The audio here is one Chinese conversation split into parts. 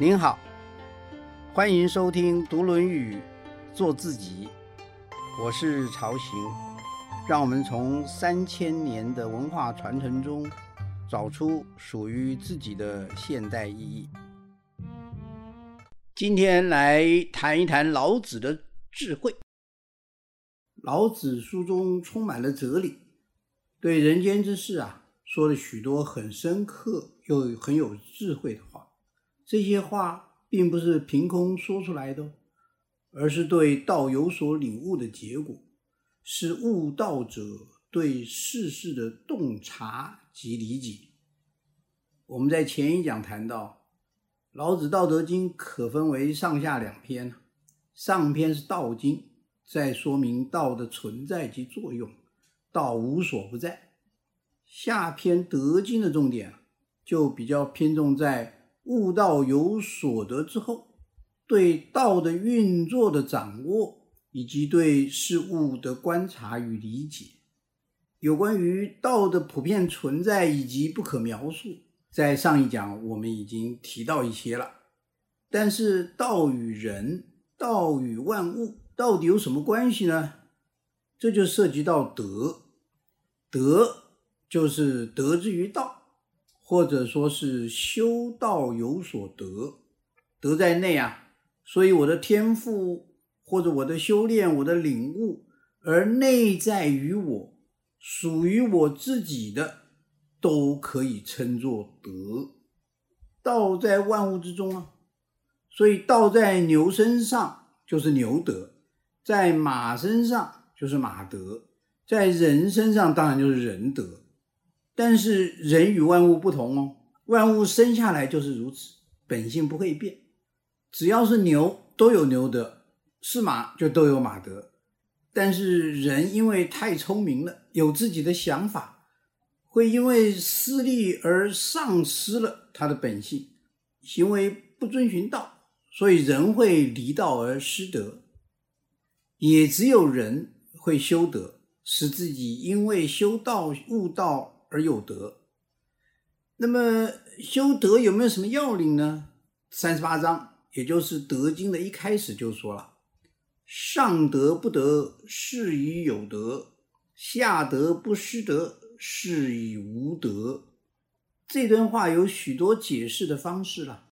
您好，欢迎收听《读论语》，做自己。我是曹行，让我们从三千年的文化传承中，找出属于自己的现代意义。今天来谈一谈老子的智慧。老子书中充满了哲理，对人间之事啊，说了许多很深刻又很有智慧的话。这些话并不是凭空说出来的，而是对道有所领悟的结果，是悟道者对世事的洞察及理解。我们在前一讲谈到，老子《道德经》可分为上下两篇，上篇是道经。在说明道的存在及作用，道无所不在。下篇德经的重点就比较偏重在悟道有所得之后，对道的运作的掌握，以及对事物的观察与理解。有关于道的普遍存在以及不可描述，在上一讲我们已经提到一些了。但是道与人，道与万物。到底有什么关系呢？这就涉及到德，德就是得之于道，或者说是修道有所得，德在内啊。所以我的天赋或者我的修炼、我的领悟，而内在于我，属于我自己的，都可以称作德。道在万物之中啊，所以道在牛身上就是牛德。在马身上就是马德，在人身上当然就是人德，但是人与万物不同哦，万物生下来就是如此，本性不会变。只要是牛都有牛德，是马就都有马德。但是人因为太聪明了，有自己的想法，会因为私利而丧失了他的本性，行为不遵循道，所以人会离道而失德。也只有人会修德，使自己因为修道悟道而有德。那么修德有没有什么要领呢？三十八章，也就是《德经》的一开始就说了：“上德不德，是以有德；下德不失德，是以无德。”这段话有许多解释的方式了。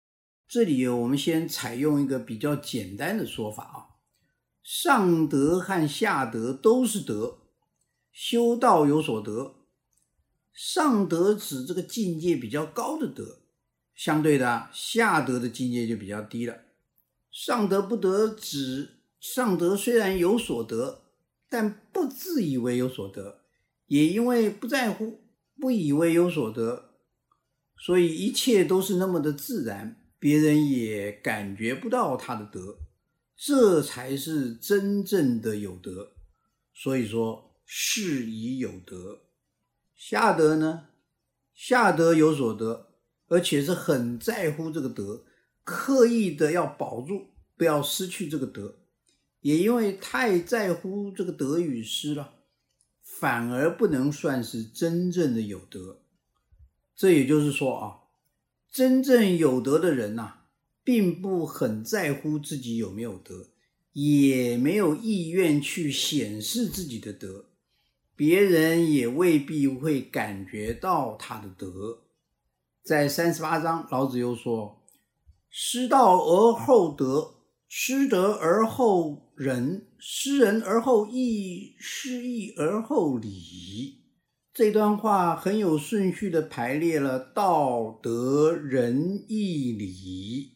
这里我们先采用一个比较简单的说法啊。上德和下德都是德，修道有所得。上德指这个境界比较高的德，相对的下德的境界就比较低了。上德不得指上德虽然有所得，但不自以为有所得，也因为不在乎、不以为有所得，所以一切都是那么的自然，别人也感觉不到他的德。这才是真正的有德，所以说是以有德。下德呢，下德有所得，而且是很在乎这个德，刻意的要保住，不要失去这个德。也因为太在乎这个德与失了，反而不能算是真正的有德。这也就是说啊，真正有德的人呐。并不很在乎自己有没有德，也没有意愿去显示自己的德，别人也未必会感觉到他的德。在三十八章，老子又说：“失道而后德，失德而后仁，失仁而后义，失义而后礼。”这段话很有顺序的排列了道德仁义礼。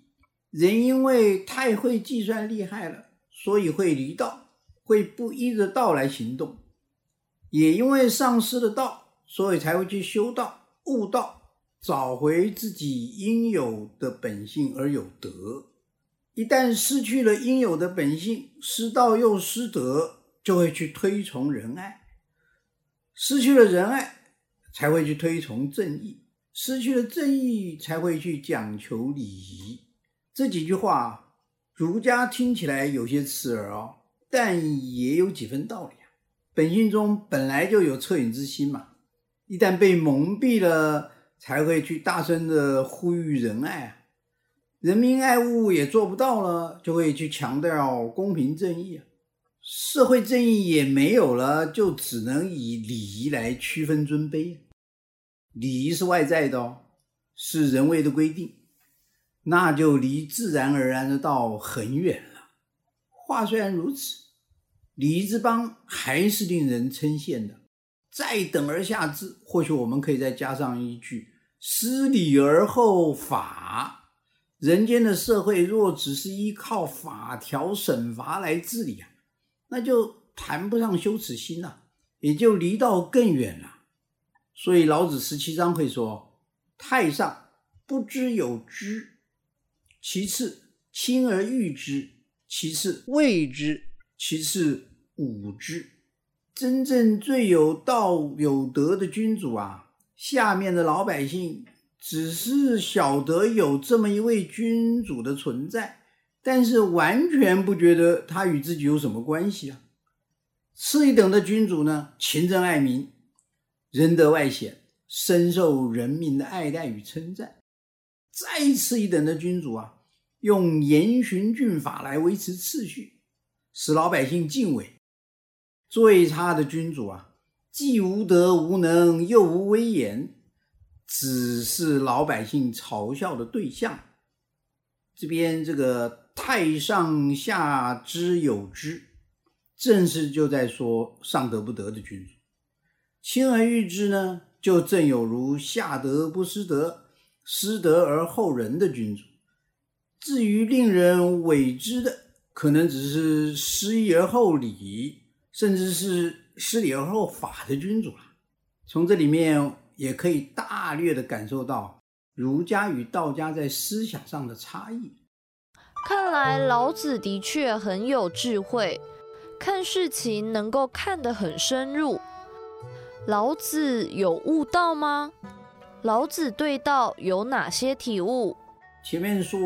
人因为太会计算厉害了，所以会离道，会不依着道来行动；也因为丧失了道，所以才会去修道、悟道，找回自己应有的本性而有德。一旦失去了应有的本性，失道又失德，就会去推崇仁爱；失去了仁爱，才会去推崇正义；失去了正义，才会去讲求礼仪。这几句话，儒家听起来有些刺耳哦，但也有几分道理。本性中本来就有恻隐之心嘛，一旦被蒙蔽了，才会去大声的呼吁仁爱啊。人民爱物也做不到了，就会去强调公平正义啊。社会正义也没有了，就只能以礼仪来区分尊卑。礼仪是外在的哦，是人为的规定，那就离自然而然的道很远了。话虽然如此，礼仪之邦还是令人称羡的。再等而下之，或许我们可以再加上一句：失礼而后法。人间的社会若只是依靠法条审罚来治理啊，那就谈不上羞耻心了，也就离道更远了。所以老子十七章会说：“太上不知有之，其次亲而誉之，其次畏之，其次武之。”真正最有道有德的君主啊，下面的老百姓。只是晓得有这么一位君主的存在，但是完全不觉得他与自己有什么关系啊。次一等的君主呢，勤政爱民，仁德外显，深受人民的爱戴与称赞。再次一等的君主啊，用严循峻法来维持秩序，使老百姓敬畏。最差的君主啊，既无德无能，又无威严。只是老百姓嘲笑的对象。这边这个“太上下之有之”，正是就在说上德不德的君主；“亲而誉之”呢，就正有如下德不失德，失德而后仁的君主。至于令人委之的，可能只是失义而后礼，甚至是失礼而后法的君主了。从这里面。也可以大略的感受到儒家与道家在思想上的差异。看来老子的确很有智慧，看事情能够看得很深入。老子有悟道吗？老子对道有哪些体悟？前面说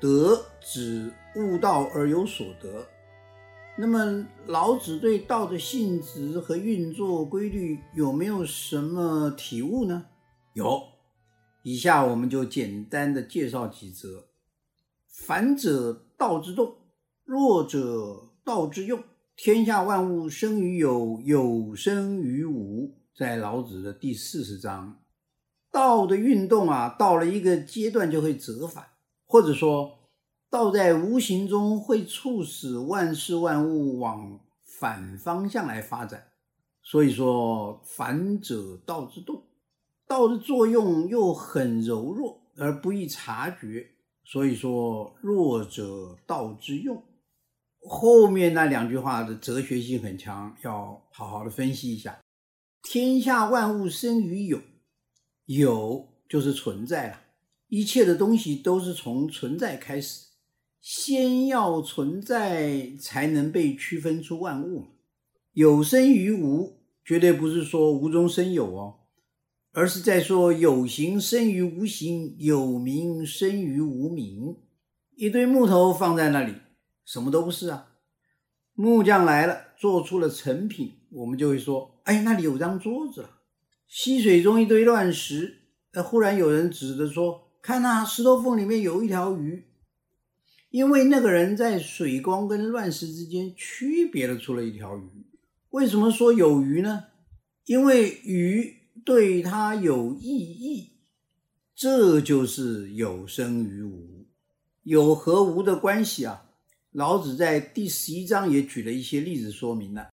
德指悟道而有所得。那么，老子对道的性质和运作规律有没有什么体悟呢？有，以下我们就简单的介绍几则。反者道之动，弱者道之用。天下万物生于有，有生于无。在老子的第四十章，道的运动啊，到了一个阶段就会折返，或者说。道在无形中会促使万事万物往反方向来发展，所以说反者道之动，道的作用又很柔弱而不易察觉，所以说弱者道之用。后面那两句话的哲学性很强，要好好的分析一下。天下万物生于有，有就是存在了，一切的东西都是从存在开始。先要存在，才能被区分出万物。有生于无，绝对不是说无中生有哦，而是在说有形生于无形，有名生于无名。一堆木头放在那里，什么都不是啊。木匠来了，做出了成品，我们就会说：哎，那里有张桌子了。溪水中一堆乱石，呃，忽然有人指着说：看那石头缝里面有一条鱼。因为那个人在水光跟乱石之间区别了出了一条鱼。为什么说有鱼呢？因为鱼对他有意义，这就是有生于无。有和无的关系啊，老子在第十一章也举了一些例子说明了。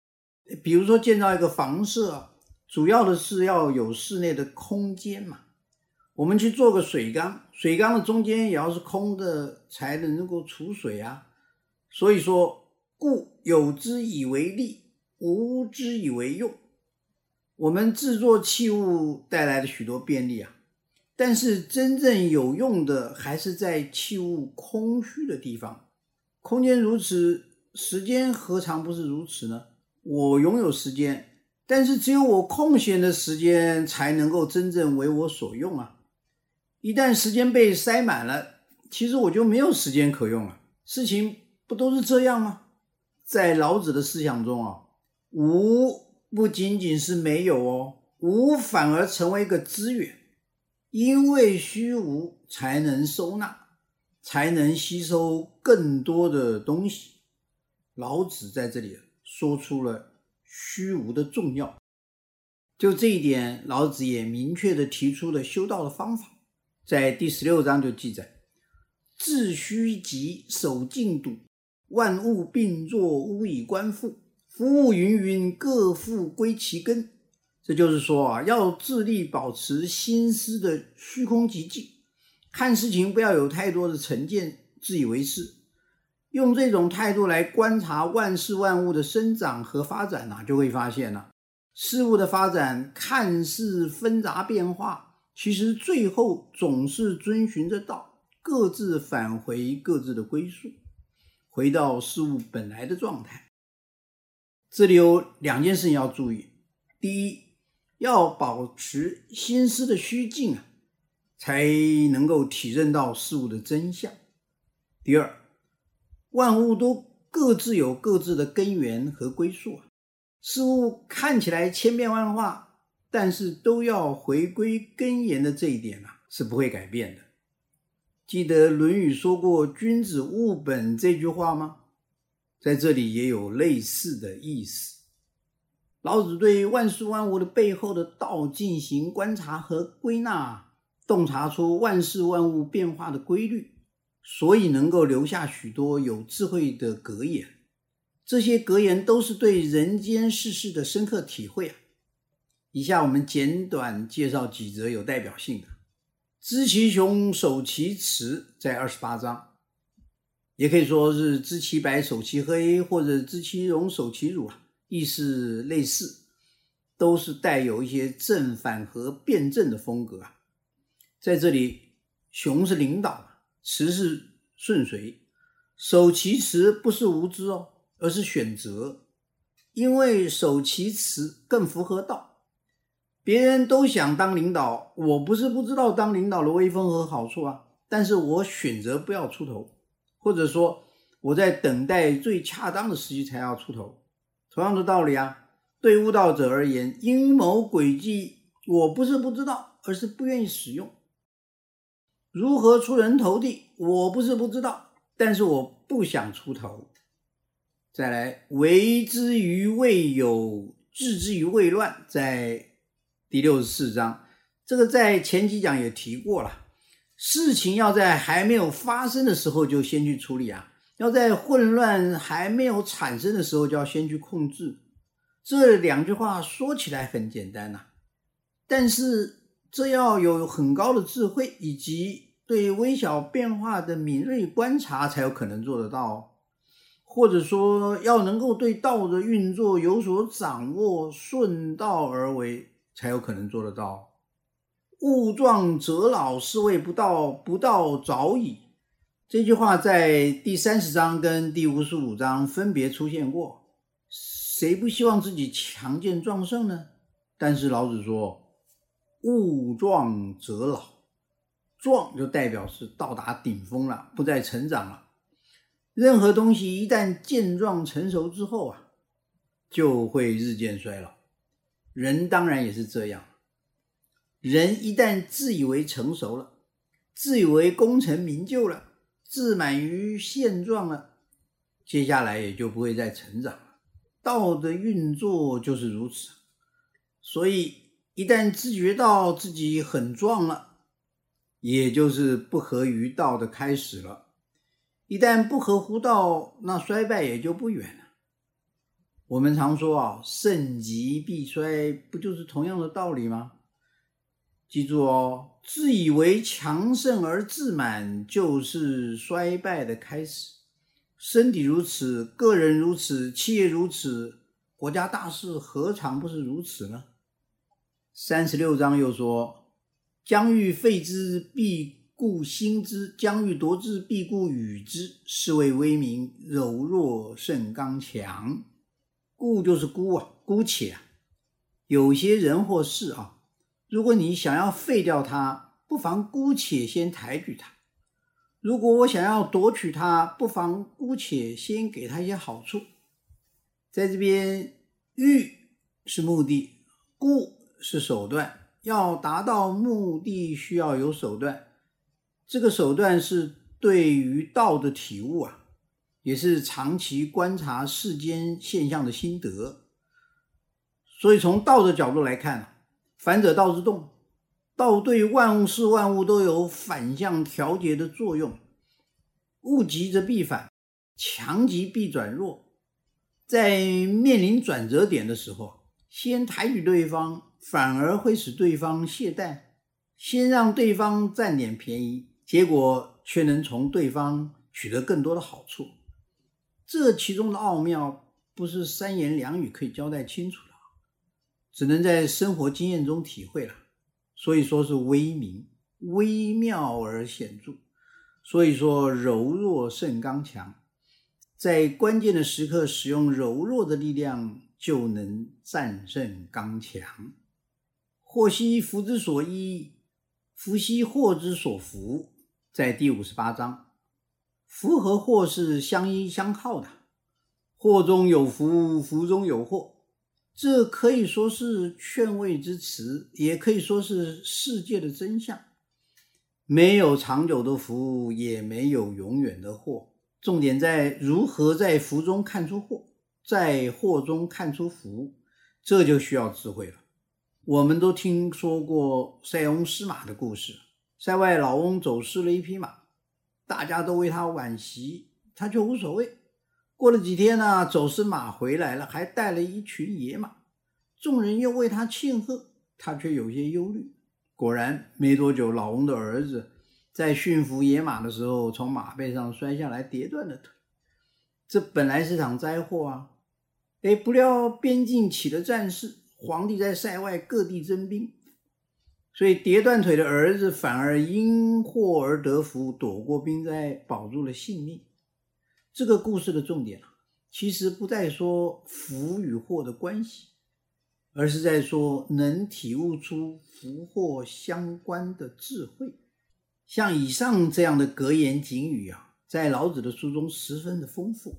比如说建造一个房舍，主要的是要有室内的空间嘛。我们去做个水缸，水缸的中间也要是空的，才能够储水啊。所以说，故有之以为利，无之以为用。我们制作器物带来了许多便利啊，但是真正有用的还是在器物空虚的地方。空间如此，时间何尝不是如此呢？我拥有时间，但是只有我空闲的时间才能够真正为我所用啊。一旦时间被塞满了，其实我就没有时间可用了。事情不都是这样吗？在老子的思想中啊，无不仅仅是没有哦，无反而成为一个资源，因为虚无才能收纳，才能吸收更多的东西。老子在这里说出了虚无的重要。就这一点，老子也明确的提出了修道的方法，在第十六章就记载：“致虚极，守静笃，万物并作，吾以观复。夫物芸芸，各复归其根。”这就是说啊，要致力保持心思的虚空寂静，看事情不要有太多的成见，自以为是。用这种态度来观察万事万物的生长和发展呢，就会发现了。事物的发展看似纷杂变化，其实最后总是遵循着道，各自返回各自的归宿，回到事物本来的状态。这里有两件事情要注意：第一，要保持心思的虚静啊，才能够体认到事物的真相；第二，万物都各自有各自的根源和归宿啊。事物看起来千变万化，但是都要回归根源的这一点啊，是不会改变的。记得《论语》说过“君子务本”这句话吗？在这里也有类似的意思。老子对万事万物的背后的道进行观察和归纳，洞察出万事万物变化的规律，所以能够留下许多有智慧的格言。这些格言都是对人间世事的深刻体会啊！以下我们简短介绍几则有代表性的。知其雄，守其雌，在二十八章，也可以说是知其白，守其黑，或者知其荣，守其辱啊，意思类似，都是带有一些正反和辩证的风格啊。在这里，雄是领导，雌是顺随，守其雌不是无知哦。而是选择，因为守其雌更符合道。别人都想当领导，我不是不知道当领导的威风和好处啊，但是我选择不要出头，或者说我在等待最恰当的时机才要出头。同样的道理啊，对悟道者而言，阴谋诡计我不是不知道，而是不愿意使用。如何出人头地，我不是不知道，但是我不想出头。再来，为之于未有，治之于未乱，在第六十四章，这个在前几讲也提过了。事情要在还没有发生的时候就先去处理啊，要在混乱还没有产生的时候就要先去控制。这两句话说起来很简单呐，但是这要有很高的智慧以及对微小变化的敏锐观察才有可能做得到。或者说，要能够对道的运作有所掌握，顺道而为，才有可能做得到。物壮则老，是谓不道，不道早已。这句话在第三十章跟第五十五章分别出现过。谁不希望自己强健壮盛呢？但是老子说，物壮则老，壮就代表是到达顶峰了，不再成长了。任何东西一旦健壮成熟之后啊，就会日渐衰老。人当然也是这样。人一旦自以为成熟了，自以为功成名就了，自满于现状了，接下来也就不会再成长了。道的运作就是如此。所以，一旦自觉到自己很壮了，也就是不合于道的开始了。一旦不合乎道，那衰败也就不远了。我们常说啊，盛极必衰，不就是同样的道理吗？记住哦，自以为强盛而自满，就是衰败的开始。身体如此，个人如此，企业如此，国家大事何尝不是如此呢？三十六章又说：“将欲废之，必。”固兴之将欲夺之，必固与之，是谓威名柔弱胜刚强。故就是孤啊，姑且啊，有些人或事啊，如果你想要废掉它，不妨姑且先抬举它；如果我想要夺取它，不妨姑且先给他一些好处。在这边，欲是目的，故是手段。要达到目的，需要有手段。这个手段是对于道的体悟啊，也是长期观察世间现象的心得。所以从道的角度来看，反者道之动，道对万物事万物都有反向调节的作用。物极则必反，强极必转弱。在面临转折点的时候，先抬举对方，反而会使对方懈怠；先让对方占点便宜，结果却能从对方取得更多的好处。这其中的奥妙，不是三言两语可以交代清楚的，只能在生活经验中体会了。所以说是微明、微妙而显著。所以说，柔弱胜刚强，在关键的时刻使用柔弱的力量，就能战胜刚强。祸兮福之所依，福兮祸之所伏。在第五十八章，福和祸是相依相靠的，祸中有福，福中有祸，这可以说是劝慰之词，也可以说是世界的真相。没有长久的福，也没有永远的祸。重点在如何在福中看出祸，在祸中看出福，这就需要智慧了。我们都听说过塞翁失马的故事，塞外老翁走失了一匹马，大家都为他惋惜，他却无所谓。过了几天呢，走失马回来了，还带了一群野马，众人又为他庆贺，他却有些忧虑。果然，没多久，老翁的儿子在驯服野马的时候，从马背上摔下来，跌断了腿。这本来是场灾祸啊！哎，不料边境起了战事，皇帝在塞外各地征兵，所以跌断腿的儿子反而因祸而得福，躲过兵灾，保住了性命。这个故事的重点啊，其实不在说福与祸的关系。而是在说能体悟出福祸相关的智慧，像以上这样的格言警语啊，在老子的书中十分的丰富。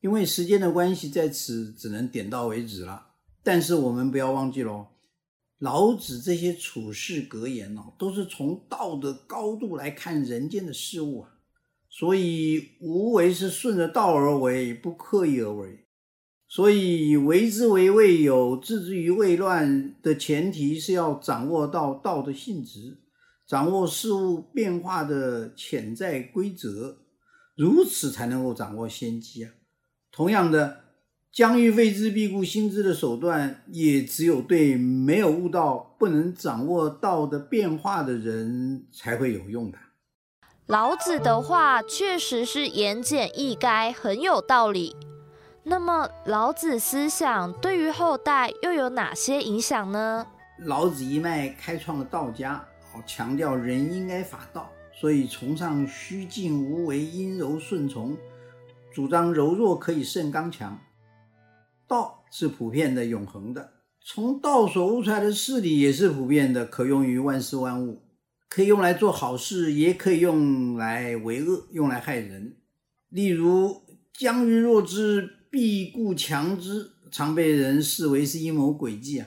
因为时间的关系，在此只能点到为止了。但是我们不要忘记喽，老子这些处世格言哦，都是从道的高度来看人间的事物啊。所以无为是顺着道而为，不刻意而为。所以，为之为未有，置之于未乱的前提是要掌握到道的性质，掌握事物变化的潜在规则，如此才能够掌握先机啊。同样的，将欲废之，必固心之的手段，也只有对没有悟道、不能掌握道的变化的人才会有用的。老子的话确实是言简意赅，很有道理。那么，老子思想对于后代又有哪些影响呢？老子一脉开创了道家，好强调人应该法道，所以崇尚虚静无为、阴柔顺从，主张柔弱可以胜刚强。道是普遍的、永恒的，从道所悟出来的事理也是普遍的，可用于万事万物，可以用来做好事，也可以用来为恶，用来害人。例如“将欲弱之”。必固强之，常被人视为是阴谋诡计啊。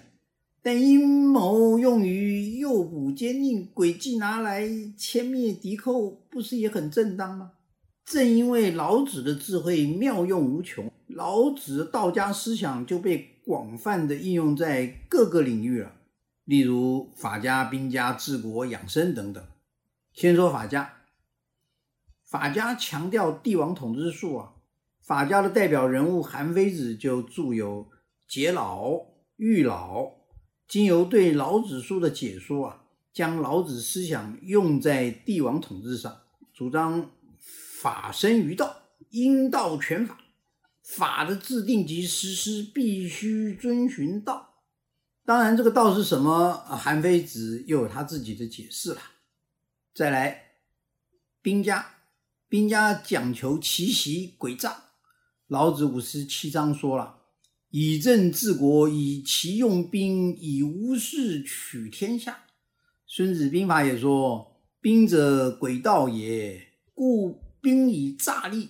但阴谋用于诱捕奸佞，诡计拿来歼灭敌寇，不是也很正当吗？正因为老子的智慧妙用无穷，老子道家思想就被广泛的应用在各个领域了。例如法家、兵家、治国养生等等。先说法家，法家强调帝王统治术啊。法家的代表人物韩非子就著有《解老》《喻老》，经由对老子书的解说啊，将老子思想用在帝王统治上，主张法生于道，因道全法，法的制定及实施必须遵循道。当然，这个道是什么？韩非子又有他自己的解释了。再来，兵家，兵家讲求奇袭诡诈。老子五十七章说了：“以政治国，以其用兵，以无事取天下。”孙子兵法也说：“兵者，诡道也，故兵以诈立。”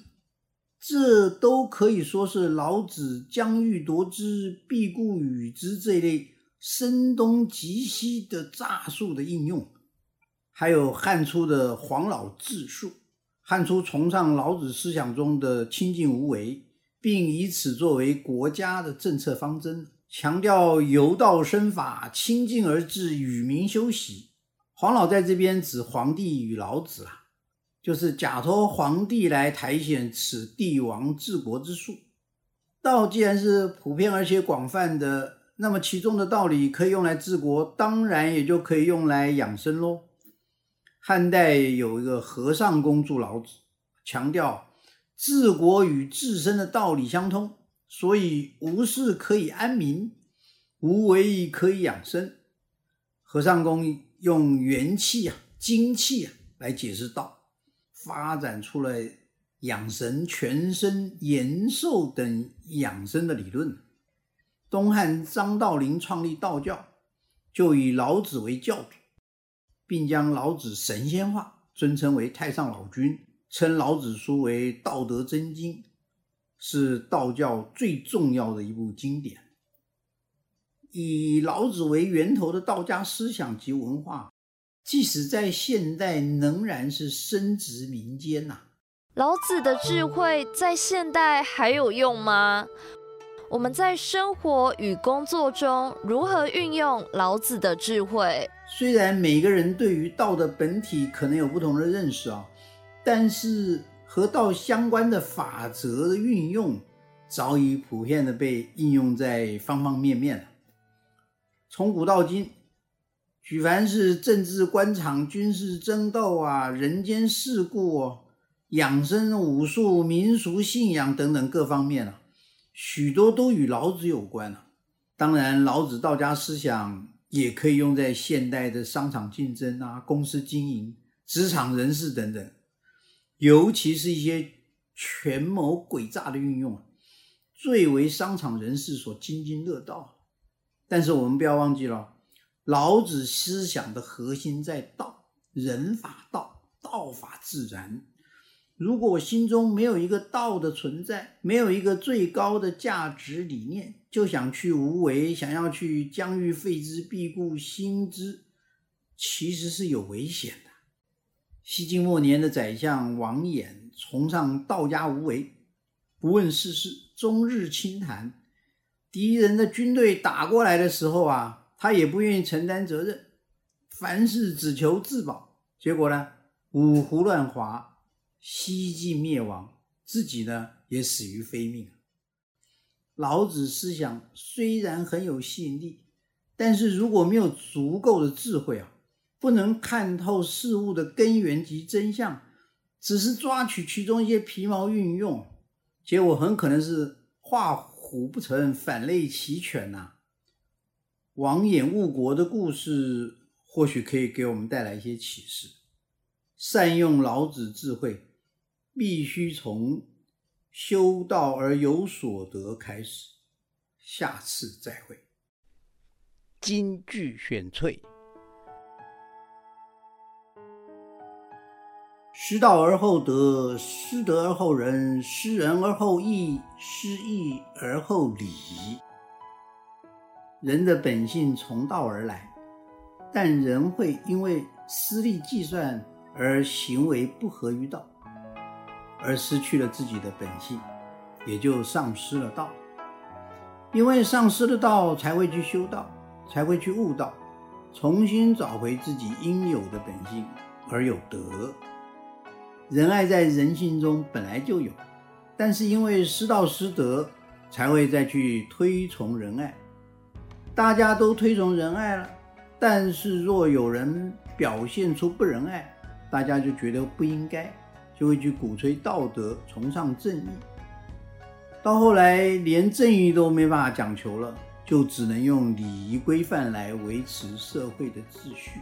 这都可以说是老子“将欲夺之，必固与之”这一类声东击西的诈术的应用。还有汉初的黄老治术。汉初崇尚老子思想中的清净无为，并以此作为国家的政策方针，强调由道生法，清净而治，与民休息。黄老在这边指皇帝与老子啊，就是假托皇帝来苔藓此帝王治国之术。道既然是普遍而且广泛的，那么其中的道理可以用来治国，当然也就可以用来养生喽。汉代有一个和尚公著老子，强调治国与自身的道理相通，所以无事可以安民，无为可以养生。和尚公用元气啊、精气啊来解释道，发展出了养神、全身、延寿等养生的理论。东汉张道陵创立道教，就以老子为教主。并将老子神仙化，尊称为太上老君，称老子书为道德真经，是道教最重要的一部经典。以老子为源头的道家思想及文化，即使在现代仍然是深植民间呐。老子的智慧在现代还有用吗？我们在生活与工作中如何运用老子的智慧？虽然每个人对于道的本体可能有不同的认识啊，但是和道相关的法则的运用早已普遍的被应用在方方面面了。从古到今，举凡是政治官场、军事争斗啊、人间世故、养生、武术、民俗信仰等等各方面啊。许多都与老子有关啊。当然，老子道家思想也可以用在现代的商场竞争啊、公司经营、职场人士等等，尤其是一些权谋诡诈的运用，最为商场人士所津津乐道。但是我们不要忘记了，老子思想的核心在道，人法道，道法自然。如果我心中没有一个道的存在，没有一个最高的价值理念，就想去无为，想要去疆域废之、必固心之，其实是有危险的。西晋末年的宰相王衍崇尚道家无为，不问世事，终日清谈。敌人的军队打过来的时候啊，他也不愿意承担责任，凡事只求自保。结果呢，五胡乱华。西晋灭亡，自己呢也死于非命。老子思想虽然很有吸引力，但是如果没有足够的智慧啊，不能看透事物的根源及真相，只是抓取其中一些皮毛运用，结果很可能是画虎不成反类齐犬呐。王衍误国的故事，或许可以给我们带来一些启示，善用老子智慧。必须从修道而有所得开始。下次再会。金句选萃：失道而后德，失德而后仁，失仁而后义，失义而后礼。人的本性从道而来，但人会因为私利计算而行为不合于道。而失去了自己的本性，也就丧失了道。因为丧失了道，才会去修道，才会去悟道，重新找回自己应有的本性，而有德。仁爱在人性中本来就有，但是因为失道失德，才会再去推崇仁爱。大家都推崇仁爱了，但是若有人表现出不仁爱，大家就觉得不应该。就会去鼓吹道德，崇尚正义，到后来连正义都没办法讲求了，就只能用礼仪规范来维持社会的秩序。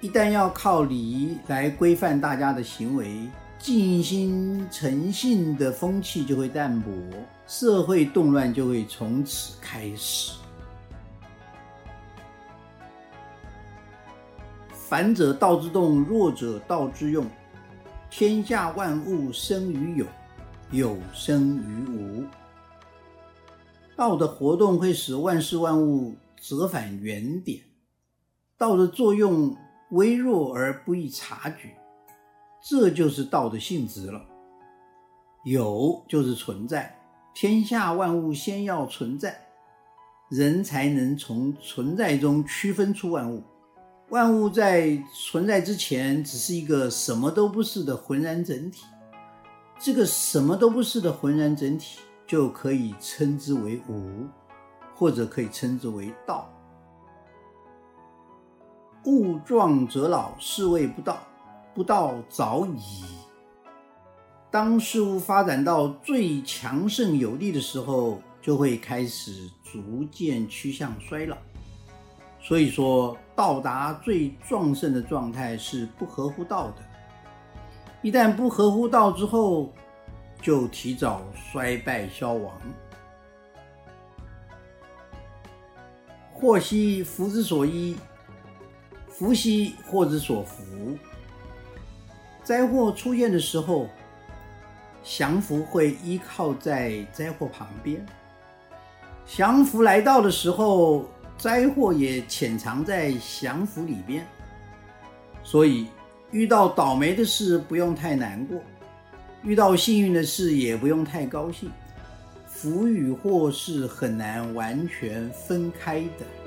一旦要靠礼仪来规范大家的行为，尽心诚信的风气就会淡薄，社会动乱就会从此开始。反者道之动，弱者道之用。天下万物生于有，有生于无。道的活动会使万事万物折返原点，道的作用微弱而不易察觉，这就是道的性质了。有就是存在，天下万物先要存在，人才能从存在中区分出万物。万物在存在之前，只是一个什么都不是的浑然整体。这个什么都不是的浑然整体，就可以称之为无，或者可以称之为道。物壮则老，是谓不道。不道早已。当事物发展到最强盛有力的时候，就会开始逐渐趋向衰老。所以说，到达最壮盛的状态是不合乎道的。一旦不合乎道之后，就提早衰败消亡。祸兮福之所依，福兮祸之所伏。灾祸出现的时候，降福会依靠在灾祸旁边；降福来到的时候，灾祸也潜藏在降福里边。所以，遇到倒霉的事不用太难过，遇到幸运的事也不用太高兴。福与祸是很难完全分开的。